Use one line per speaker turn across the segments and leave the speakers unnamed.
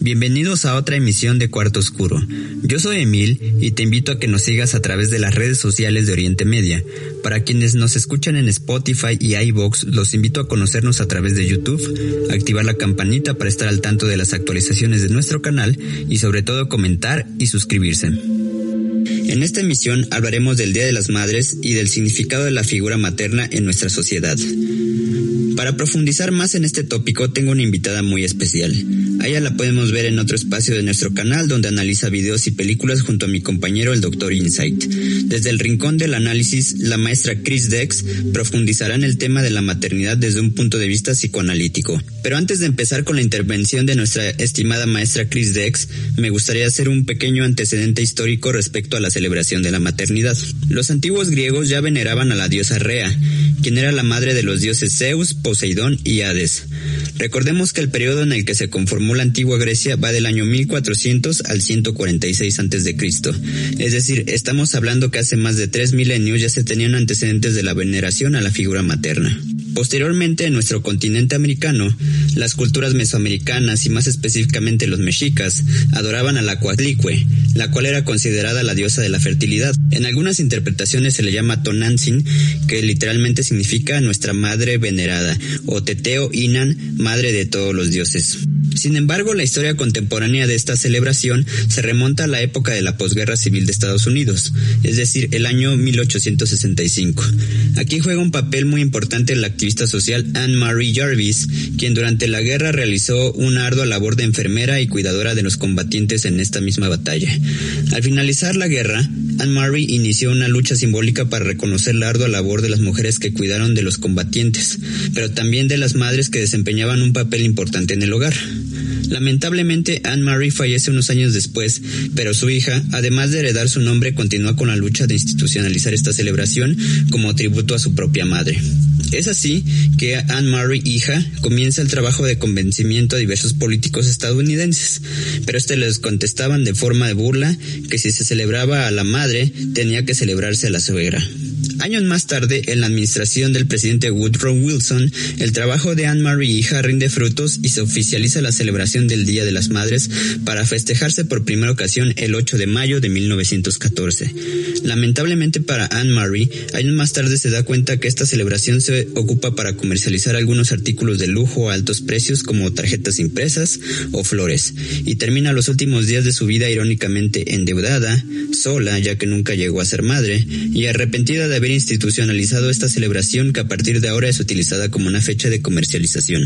Bienvenidos a otra emisión de Cuarto Oscuro. Yo soy Emil y te invito a que nos sigas a través de las redes sociales de Oriente Media. Para quienes nos escuchan en Spotify y iVoox, los invito a conocernos a través de YouTube, activar la campanita para estar al tanto de las actualizaciones de nuestro canal y sobre todo comentar y suscribirse. En esta emisión hablaremos del Día de las Madres y del significado de la figura materna en nuestra sociedad. Para profundizar más en este tópico tengo una invitada muy especial. A la podemos ver en otro espacio de nuestro canal donde analiza videos y películas junto a mi compañero el Dr. Insight. Desde el rincón del análisis, la maestra Chris Dex profundizará en el tema de la maternidad desde un punto de vista psicoanalítico. Pero antes de empezar con la intervención de nuestra estimada maestra Chris Dex, me gustaría hacer un pequeño antecedente histórico respecto a la celebración de la maternidad. Los antiguos griegos ya veneraban a la diosa Rea, quien era la madre de los dioses Zeus, Poseidón y Hades. Recordemos que el periodo en el que se conformó la antigua Grecia va del año 1400 al 146 a.C. Es decir, estamos hablando que hace más de tres milenios ya se tenían antecedentes de la veneración a la figura materna. Posteriormente, en nuestro continente americano, las culturas mesoamericanas y más específicamente los mexicas adoraban a la Coatlicue, la cual era considerada la diosa de la fertilidad. En algunas interpretaciones se le llama Tonantzin, que literalmente significa nuestra madre venerada, o Teteo Inan, madre de todos los dioses. Sin embargo, la historia contemporánea de esta celebración se remonta a la época de la posguerra civil de Estados Unidos, es decir, el año 1865. Aquí juega un papel muy importante la activista social Anne Marie Jarvis, quien durante la guerra realizó una ardua labor de enfermera y cuidadora de los combatientes en esta misma batalla. Al finalizar la guerra, Anne Marie inició una lucha simbólica para reconocer la ardua labor de las mujeres que cuidaron de los combatientes, pero también de las madres que desempeñaban un papel importante en el hogar. Lamentablemente, Anne-Marie fallece unos años después, pero su hija, además de heredar su nombre, continúa con la lucha de institucionalizar esta celebración como tributo a su propia madre. Es así que Anne-Marie, hija, comienza el trabajo de convencimiento a diversos políticos estadounidenses, pero este les contestaban de forma de burla que si se celebraba a la madre, tenía que celebrarse a la suegra. Años más tarde, en la administración del presidente Woodrow Wilson, el trabajo de Anne-Marie hija rinde frutos y se oficializa la celebración del Día de las Madres para festejarse por primera ocasión el 8 de mayo de 1914. Lamentablemente para Anne-Marie, años más tarde se da cuenta que esta celebración se ocupa para comercializar algunos artículos de lujo a altos precios como tarjetas impresas o flores, y termina los últimos días de su vida irónicamente endeudada, sola ya que nunca llegó a ser madre, y arrepentida de haber institucionalizado esta celebración que a partir de ahora es utilizada como una fecha de comercialización.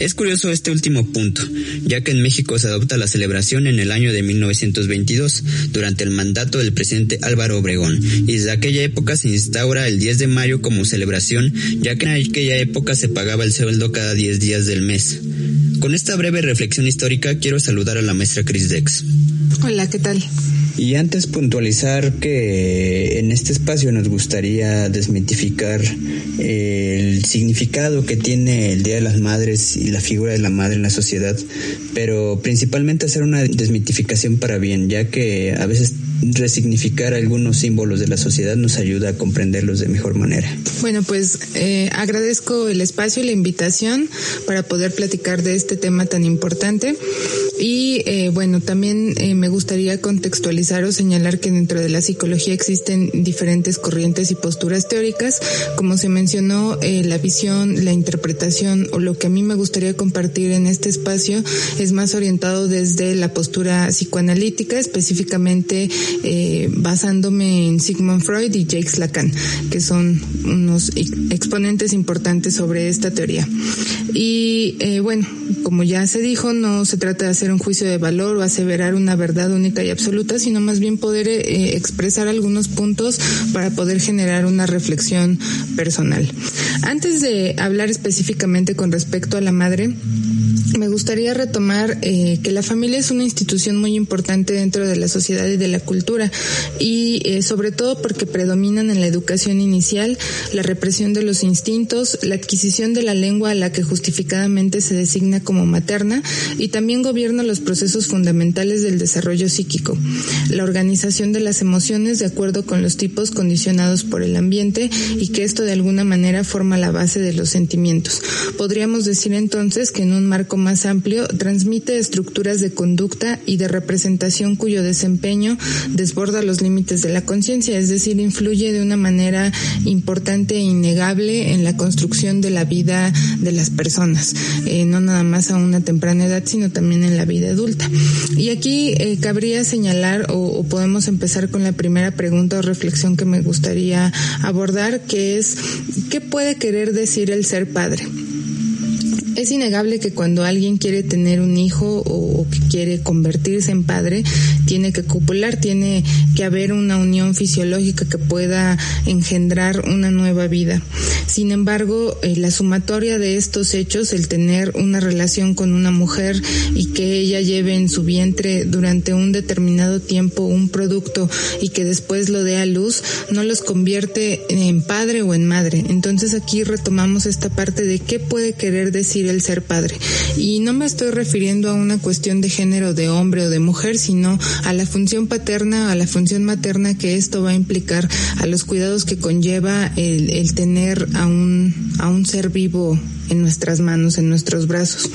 Es curioso este último punto, ya que en México se adopta la celebración en el año de 1922, durante el mandato del presidente Álvaro Obregón, y desde aquella época se instaura el 10 de mayo como celebración, ya que en aquella época se pagaba el sueldo cada 10 días del mes. Con esta breve reflexión histórica quiero saludar a la maestra Chris Dex.
Hola, ¿qué tal?
Y antes puntualizar que en este espacio nos gustaría desmitificar el significado que tiene el Día de las Madres y la figura de la madre en la sociedad, pero principalmente hacer una desmitificación para bien, ya que a veces resignificar algunos símbolos de la sociedad nos ayuda a comprenderlos de mejor manera.
Bueno, pues eh, agradezco el espacio y la invitación para poder platicar de este tema tan importante. Y eh, bueno, también eh, me gustaría contextualizar o señalar que dentro de la psicología existen diferentes corrientes y posturas teóricas. Como se mencionó, la visión, la interpretación o lo que a mí me gustaría compartir en este espacio es más orientado desde la postura psicoanalítica, específicamente eh, basándome en Sigmund Freud y Jacques Lacan, que son unos exponentes importantes sobre esta teoría. Y eh, bueno, como ya se dijo, no se trata de hacer un juicio de valor o aseverar una verdad única y absoluta, sino más bien poder eh, expresar algunos puntos para poder generar una reflexión personal. Antes de hablar específicamente con respecto a la madre, me gustaría retomar eh, que la familia es una institución muy importante dentro de la sociedad y de la cultura y eh, sobre todo porque predominan en la educación inicial la represión de los instintos, la adquisición de la lengua a la que justificadamente se designa como materna y también gobierna los procesos fundamentales del desarrollo psíquico, la organización de las emociones de acuerdo con los tipos condicionados por el ambiente y que esto de alguna manera forma la base de los sentimientos. Podríamos decir entonces que en un marco más amplio transmite estructuras de conducta y de representación cuyo desempeño desborda los límites de la conciencia, es decir, influye de una manera importante e innegable en la construcción de la vida de las personas, eh, no nada más a una temprana edad, sino también en la vida adulta. Y aquí eh, cabría señalar o, o podemos empezar con la primera pregunta o reflexión que me gustaría abordar, que es, ¿qué puede querer decir el ser padre? Es innegable que cuando alguien quiere tener un hijo o, que quiere convertirse en padre, tiene que copular, tiene que haber una unión fisiológica que pueda engendrar una nueva vida. Sin embargo, eh, la sumatoria de estos hechos, el tener una relación con una mujer y que ella lleve en su vientre durante un determinado tiempo un producto y que después lo dé a luz, no los convierte en padre o en madre. Entonces aquí retomamos esta parte de qué puede querer decir el ser padre. Y no me estoy refiriendo a una cuestión de género de hombre o de mujer, sino a la función paterna, a la función materna que esto va a implicar, a los cuidados que conlleva el, el tener a un, a un ser vivo en nuestras manos, en nuestros brazos.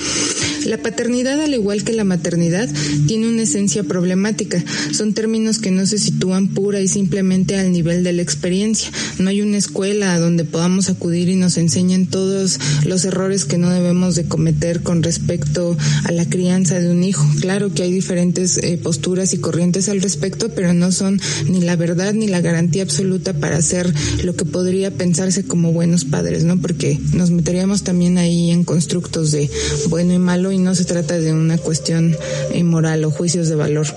La paternidad, al igual que la maternidad, tiene una esencia problemática. Son términos que no se sitúan pura y simplemente al nivel de la experiencia. No hay una escuela donde podamos acudir y nos enseñen todos los errores que no debemos de cometer con respecto a la crianza de un hijo. Claro que hay diferentes eh, posturas y corrientes al respecto, pero no son ni la verdad ni la garantía absoluta para ser lo que podría pensarse como buenos padres, ¿no? Porque nos meteríamos también ahí en constructos de bueno y malo y no se trata de una cuestión eh, moral o juicios de valor.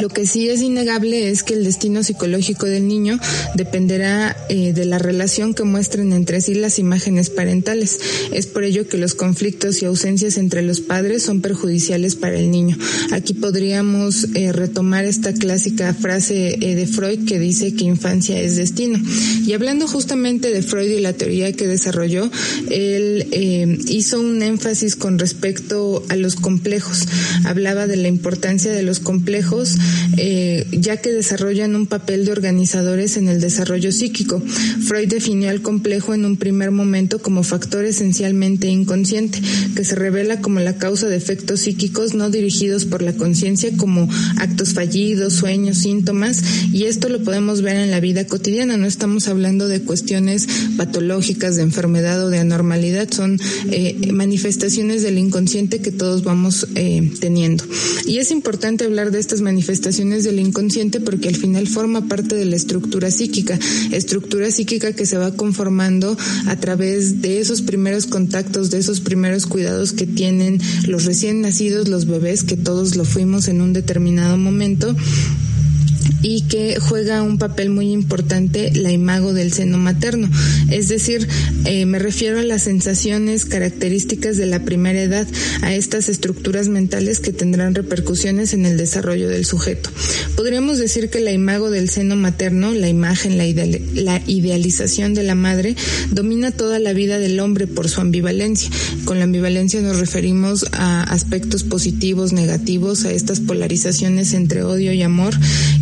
Lo que sí es innegable es que el destino psicológico del niño dependerá eh, de la relación que muestren entre sí las imágenes parentales. Es por ello que los conflictos y ausencias entre los padres son perjudiciales para el niño. Aquí podríamos eh, retomar esta clásica frase eh, de Freud que dice que infancia es destino. Y hablando justamente de Freud y la teoría que desarrolló, él hizo un énfasis con respecto a los complejos. Hablaba de la importancia de los complejos eh, ya que desarrollan un papel de organizadores en el desarrollo psíquico. Freud definió al complejo en un primer momento como factor esencialmente inconsciente, que se revela como la causa de efectos psíquicos no dirigidos por la conciencia como actos fallidos, sueños, síntomas, y esto lo podemos ver en la vida cotidiana, no estamos hablando de cuestiones patológicas, de enfermedad o de anormalidad, son eh, manifestaciones del inconsciente que todos vamos eh, teniendo. Y es importante hablar de estas manifestaciones manifestaciones del inconsciente porque al final forma parte de la estructura psíquica, estructura psíquica que se va conformando a través de esos primeros contactos, de esos primeros cuidados que tienen los recién nacidos, los bebés, que todos lo fuimos en un determinado momento y que juega un papel muy importante la imago del seno materno. Es decir, eh, me refiero a las sensaciones características de la primera edad, a estas estructuras mentales que tendrán repercusiones en el desarrollo del sujeto. Podríamos decir que la imago del seno materno, la imagen, la, la idealización de la madre, domina toda la vida del hombre por su ambivalencia. Con la ambivalencia nos referimos a aspectos positivos, negativos, a estas polarizaciones entre odio y amor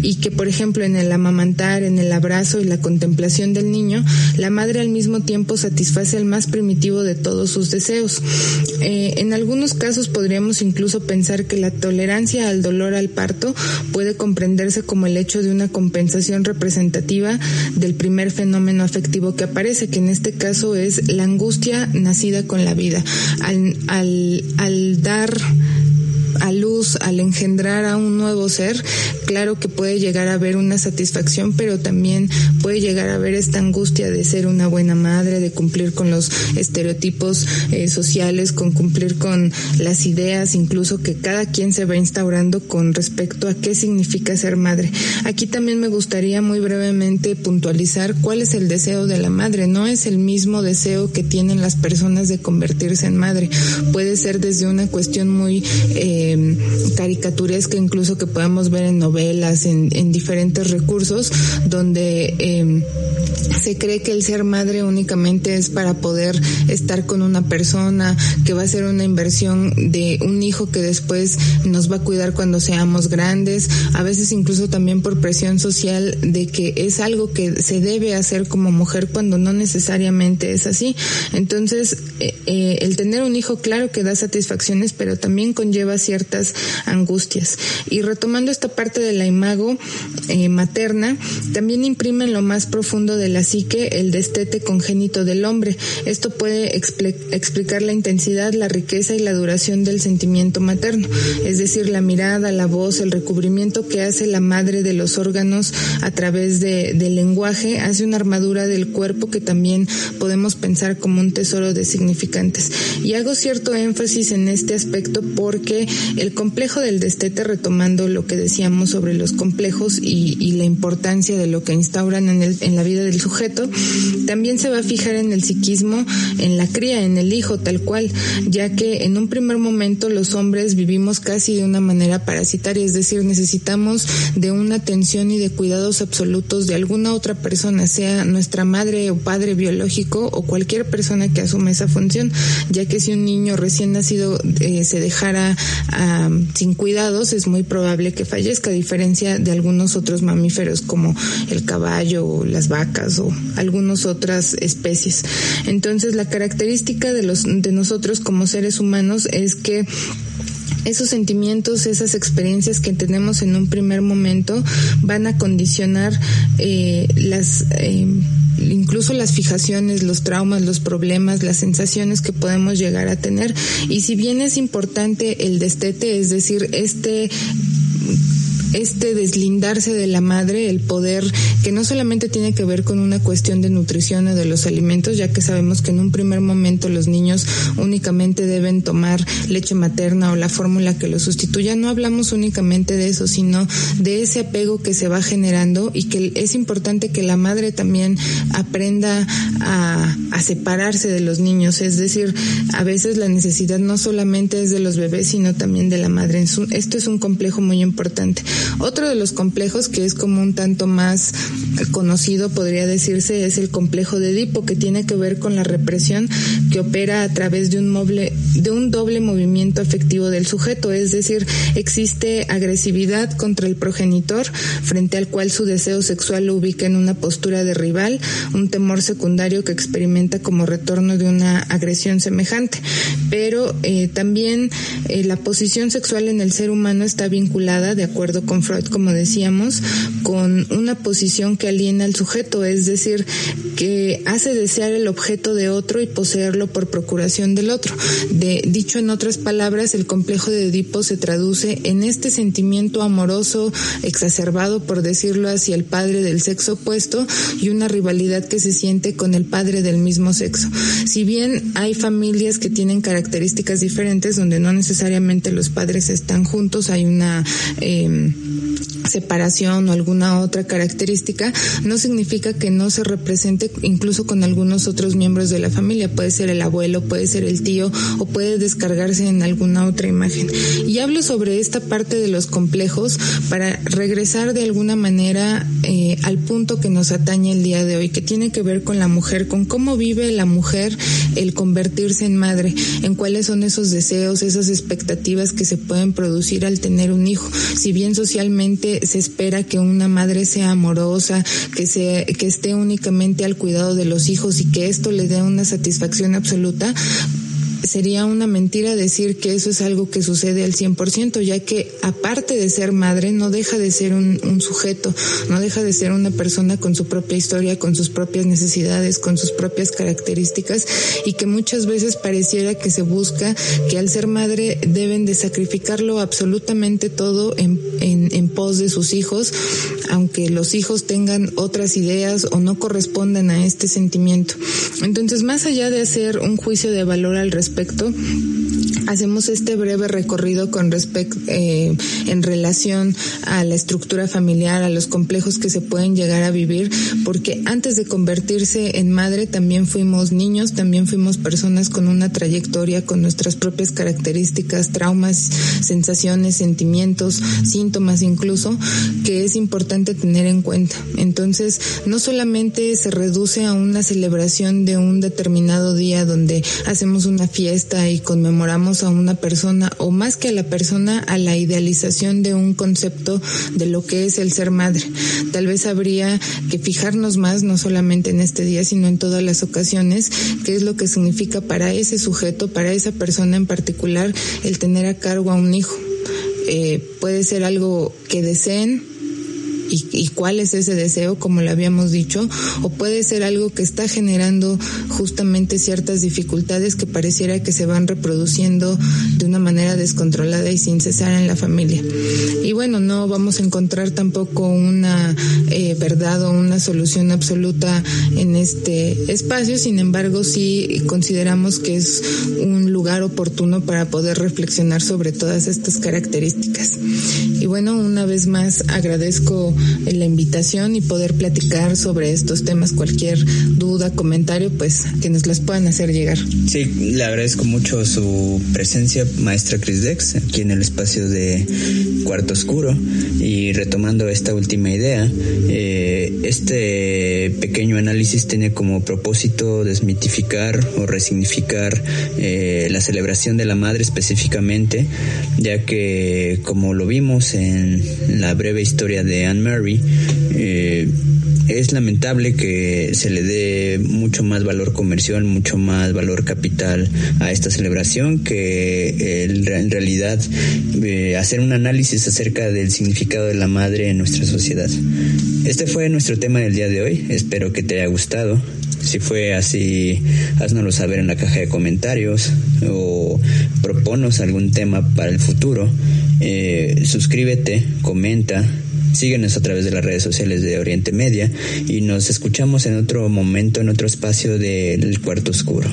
y que, por ejemplo, en el amamantar, en el abrazo y la contemplación del niño, la madre al mismo tiempo satisface el más primitivo de todos sus deseos. Eh, en algunos casos podríamos incluso pensar que la tolerancia al dolor al parto puede comprenderse como el hecho de una compensación representativa del primer fenómeno afectivo que aparece, que en este caso es la angustia nacida con la vida. Al, dar a luz, al engendrar a un nuevo ser, claro que puede llegar a haber una satisfacción, pero también puede llegar a haber esta angustia de ser una buena madre, de cumplir con los estereotipos eh, sociales, con cumplir con las ideas, incluso que cada quien se va instaurando con respecto a qué significa ser madre. Aquí también me gustaría muy brevemente puntualizar cuál es el deseo de la madre. No es el mismo deseo que tienen las personas de convertirse en madre. Puede ser desde una cuestión muy eh, caricaturesca, incluso que podemos ver en novelas, en, diferentes recursos, donde eh, se cree que el ser madre únicamente es para poder estar con una persona, que va a ser una inversión de un hijo que después nos va a cuidar cuando seamos grandes, a veces incluso también por presión social de que es algo que se debe hacer como mujer cuando no necesariamente es así. Entonces, eh, eh, el tener un hijo claro que da satisfacciones, pero también conlleva ciertas angustias. Y retomando esta parte de la imago eh, materna, también imprime en lo más profundo de la psique el destete congénito del hombre. Esto puede explicar la intensidad, la riqueza y la duración del sentimiento materno, es decir, la mirada, la voz, el recubrimiento que hace la madre de los órganos a través de, del lenguaje, hace una armadura del cuerpo que también podemos pensar como un tesoro de significantes. Y hago cierto énfasis en este aspecto porque el complejo del destete, retomando lo que decíamos sobre los complejos y, la importancia de lo que instauran en, el, en la vida del sujeto, también se va a fijar en el psiquismo, en la cría, en el hijo tal cual, ya que en un primer momento los hombres vivimos casi de una manera parasitaria, es decir, necesitamos de una atención y de cuidados absolutos de alguna otra persona, sea nuestra madre o padre biológico o cualquier persona que asume esa función, ya que si un niño recién nacido eh, se dejara ah, sin cuidados, es muy probable que fallezca, diferencia de algunos otros mamíferos como el caballo las vacas o algunas otras especies. Entonces, la característica de los de nosotros como seres humanos es que esos sentimientos, esas experiencias que tenemos en un primer momento van a condicionar eh, las eh, incluso las fijaciones, los traumas, los problemas, las sensaciones que podemos llegar a tener. Y si bien es importante el destete, es decir, este este deslindarse de la madre, el poder que no solamente tiene que ver con una cuestión de nutrición o de los alimentos, ya que sabemos que en un primer momento los niños únicamente deben tomar leche materna o la fórmula que lo sustituya. No hablamos únicamente de eso, sino de ese apego que se va generando y que es importante que la madre también aprenda a, a separarse de los niños. Es decir, a veces la necesidad no solamente es de los bebés, sino también de la madre. Esto es un complejo muy importante. Otro de los complejos que es como un tanto más conocido, podría decirse, es el complejo de Edipo, que tiene que ver con la represión que opera a través de un, moble, de un doble movimiento afectivo del sujeto, es decir, existe agresividad contra el progenitor, frente al cual su deseo sexual lo ubica en una postura de rival, un temor secundario que experimenta como retorno de una agresión semejante. Pero eh, también eh, la posición sexual en el ser humano está vinculada, de acuerdo con Freud, como decíamos, con una posición que aliena al sujeto, es decir, que hace desear el objeto de otro y poseerlo por procuración del otro. De, dicho en otras palabras, el complejo de Edipo se traduce en este sentimiento amoroso exacerbado, por decirlo, hacia el padre del sexo opuesto y una rivalidad que se siente con el padre del mismo sexo. Si bien hay familias que tienen características diferentes donde no necesariamente los padres están juntos, hay una eh, separación o alguna otra característica, no significa que no se represente incluso con algunos otros miembros de la familia. Puede ser el abuelo, puede ser el tío o puede descargarse en alguna otra imagen. Y hablo sobre esta parte de los complejos para regresar de alguna manera eh, al punto que nos atañe el día de hoy, que tiene que ver con la mujer, con cómo vive la mujer el convertirse en madre, en cuáles son esos deseos, esas expectativas que se pueden producir al tener un hijo. Si bien socialmente se espera que una madre sea amorosa, que se, que esté únicamente al cuidado de los hijos y que esto le dé una satisfacción absoluta, sería una mentira decir que eso es algo que sucede al 100%, ya que aparte de ser madre, no deja de ser un, un sujeto, no deja de ser una persona con su propia historia, con sus propias necesidades, con sus propias características y que muchas veces pareciera que se busca que al ser madre deben de sacrificarlo absolutamente todo en, en, en pos de sus hijos, aunque los hijos tengan otras ideas o no correspondan a este sentimiento. Entonces, más allá de hacer un juicio de valor al respecto, respecto hacemos este breve recorrido con respecto eh, en relación a la estructura familiar, a los complejos que se pueden llegar a vivir, porque antes de convertirse en madre también fuimos niños, también fuimos personas con una trayectoria, con nuestras propias características, traumas, sensaciones, sentimientos, síntomas incluso, que es importante tener en cuenta. Entonces, no solamente se reduce a una celebración de un determinado día donde hacemos una fiesta y conmemoramos a una persona o más que a la persona a la idealización de un concepto de lo que es el ser madre. Tal vez habría que fijarnos más no solamente en este día sino en todas las ocasiones qué es lo que significa para ese sujeto, para esa persona en particular el tener a cargo a un hijo. Eh, puede ser algo que deseen, y, cuál es ese deseo, como lo habíamos dicho, o puede ser algo que está generando justamente ciertas dificultades que pareciera que se van reproduciendo de una manera descontrolada y sin cesar en la familia. Y bueno, no vamos a encontrar tampoco una eh, verdad o una solución absoluta en este espacio, sin embargo sí consideramos que es un lugar oportuno para poder reflexionar sobre todas estas características. Y bueno, una vez más agradezco la invitación y poder platicar sobre estos temas. Cualquier duda, comentario, pues que nos las puedan hacer llegar.
Sí, le agradezco mucho su presencia, maestra Chris Dex, aquí en el espacio de Cuarto Oscuro. Y retomando esta última idea, eh, este pequeño análisis tiene como propósito desmitificar o resignificar eh, la celebración de la madre específicamente, ya que como lo vimos en la breve historia de Anne Mary, eh, es lamentable que se le dé mucho más valor comercial, mucho más valor capital a esta celebración que en realidad eh, hacer un análisis acerca del significado de la madre en nuestra sociedad. Este fue nuestro tema del día de hoy. Espero que te haya gustado. Si fue así, haznoslo saber en la caja de comentarios o proponos algún tema para el futuro. Eh, suscríbete, comenta Síguenos a través de las redes sociales de Oriente Media y nos escuchamos en otro momento, en otro espacio del cuarto oscuro.